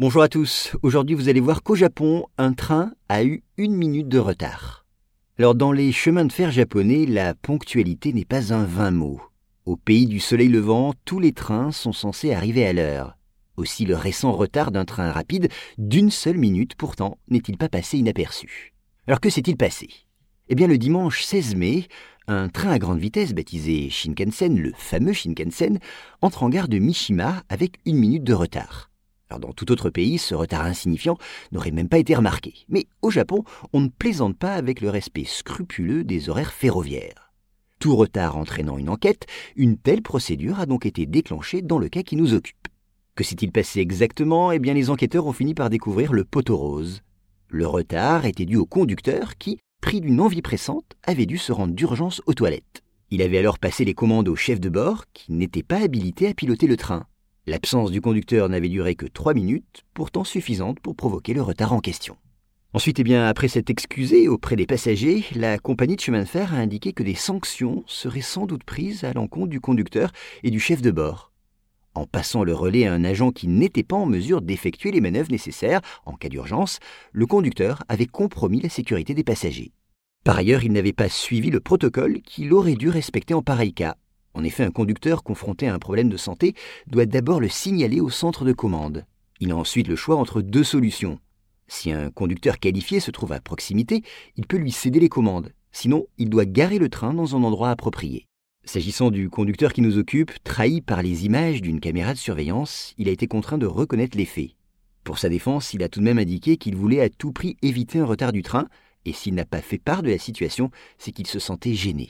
Bonjour à tous. Aujourd'hui, vous allez voir qu'au Japon, un train a eu une minute de retard. Alors, dans les chemins de fer japonais, la ponctualité n'est pas un vain mot. Au pays du soleil levant, tous les trains sont censés arriver à l'heure. Aussi, le récent retard d'un train rapide d'une seule minute, pourtant, n'est-il pas passé inaperçu? Alors, que s'est-il passé? Eh bien, le dimanche 16 mai, un train à grande vitesse baptisé Shinkansen, le fameux Shinkansen, entre en gare de Mishima avec une minute de retard dans tout autre pays, ce retard insignifiant n'aurait même pas été remarqué. Mais au Japon, on ne plaisante pas avec le respect scrupuleux des horaires ferroviaires. Tout retard entraînant une enquête, une telle procédure a donc été déclenchée dans le cas qui nous occupe. Que s'est-il passé exactement? Eh bien, les enquêteurs ont fini par découvrir le poteau rose. Le retard était dû au conducteur qui, pris d'une envie pressante, avait dû se rendre d'urgence aux toilettes. Il avait alors passé les commandes au chef de bord, qui n'était pas habilité à piloter le train. L'absence du conducteur n'avait duré que trois minutes, pourtant suffisante pour provoquer le retard en question. Ensuite, eh bien, après s'être excusé auprès des passagers, la compagnie de chemin de fer a indiqué que des sanctions seraient sans doute prises à l'encontre du conducteur et du chef de bord. En passant le relais à un agent qui n'était pas en mesure d'effectuer les manœuvres nécessaires en cas d'urgence, le conducteur avait compromis la sécurité des passagers. Par ailleurs, il n'avait pas suivi le protocole qu'il aurait dû respecter en pareil cas, en effet, un conducteur confronté à un problème de santé doit d'abord le signaler au centre de commande. Il a ensuite le choix entre deux solutions. Si un conducteur qualifié se trouve à proximité, il peut lui céder les commandes. Sinon, il doit garer le train dans un endroit approprié. S'agissant du conducteur qui nous occupe, trahi par les images d'une caméra de surveillance, il a été contraint de reconnaître les faits. Pour sa défense, il a tout de même indiqué qu'il voulait à tout prix éviter un retard du train, et s'il n'a pas fait part de la situation, c'est qu'il se sentait gêné.